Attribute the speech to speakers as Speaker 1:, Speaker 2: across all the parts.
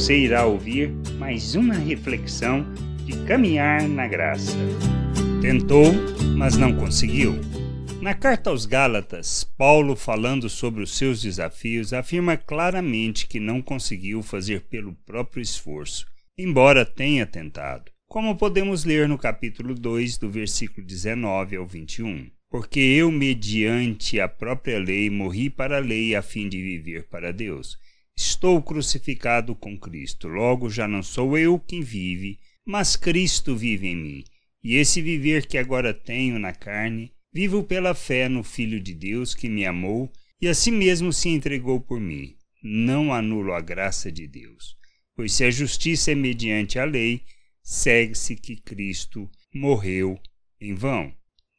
Speaker 1: você irá ouvir mais uma reflexão de caminhar na graça. Tentou, mas não conseguiu. Na carta aos Gálatas, Paulo, falando sobre os seus desafios, afirma claramente que não conseguiu fazer pelo próprio esforço, embora tenha tentado, como podemos ler no capítulo 2, do versículo 19 ao 21. Porque eu, mediante a própria lei, morri para a lei a fim de viver para Deus. Estou crucificado com Cristo, logo já não sou eu quem vive, mas Cristo vive em mim. E esse viver que agora tenho na carne, vivo pela fé no Filho de Deus que me amou e a si mesmo se entregou por mim. Não anulo a graça de Deus. Pois se a justiça é mediante a lei, segue-se que Cristo morreu em vão.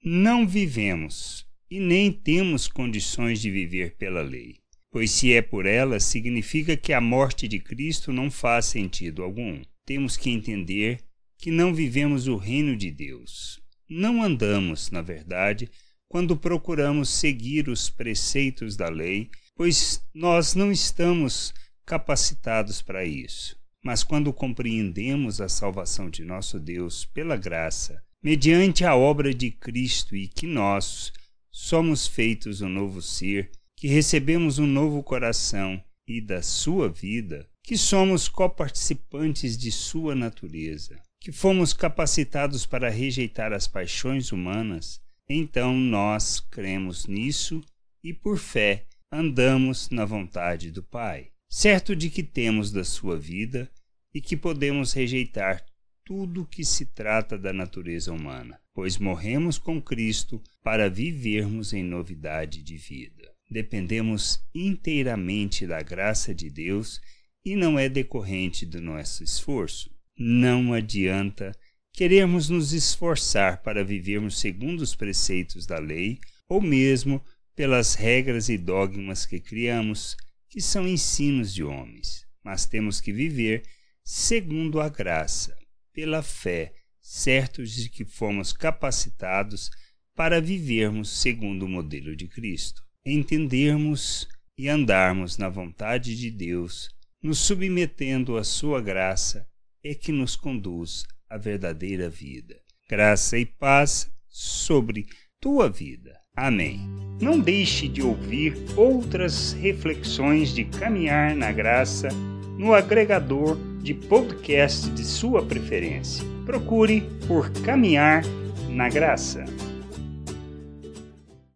Speaker 1: Não vivemos e nem temos condições de viver pela lei pois se é por ela, significa que a morte de Cristo não faz sentido algum. Temos que entender que não vivemos o reino de Deus. Não andamos, na verdade, quando procuramos seguir os preceitos da lei, pois nós não estamos capacitados para isso. Mas quando compreendemos a salvação de nosso Deus pela graça, mediante a obra de Cristo e que nós somos feitos um novo ser, que recebemos um novo coração e da sua vida, que somos coparticipantes de sua natureza, que fomos capacitados para rejeitar as paixões humanas, então nós cremos nisso e por fé andamos na vontade do Pai, certo de que temos da sua vida e que podemos rejeitar tudo que se trata da natureza humana, pois morremos com Cristo para vivermos em novidade de vida dependemos inteiramente da graça de Deus e não é decorrente do nosso esforço. Não adianta querermos nos esforçar para vivermos segundo os preceitos da lei ou mesmo pelas regras e dogmas que criamos, que são ensinos de homens, mas temos que viver segundo a graça, pela fé, certos de que fomos capacitados para vivermos segundo o modelo de Cristo entendermos e andarmos na vontade de Deus, nos submetendo à Sua graça, é que nos conduz à verdadeira vida. Graça e paz sobre tua vida. Amém. Não deixe de ouvir outras reflexões de caminhar na graça no agregador de podcast de sua preferência. Procure por Caminhar na Graça.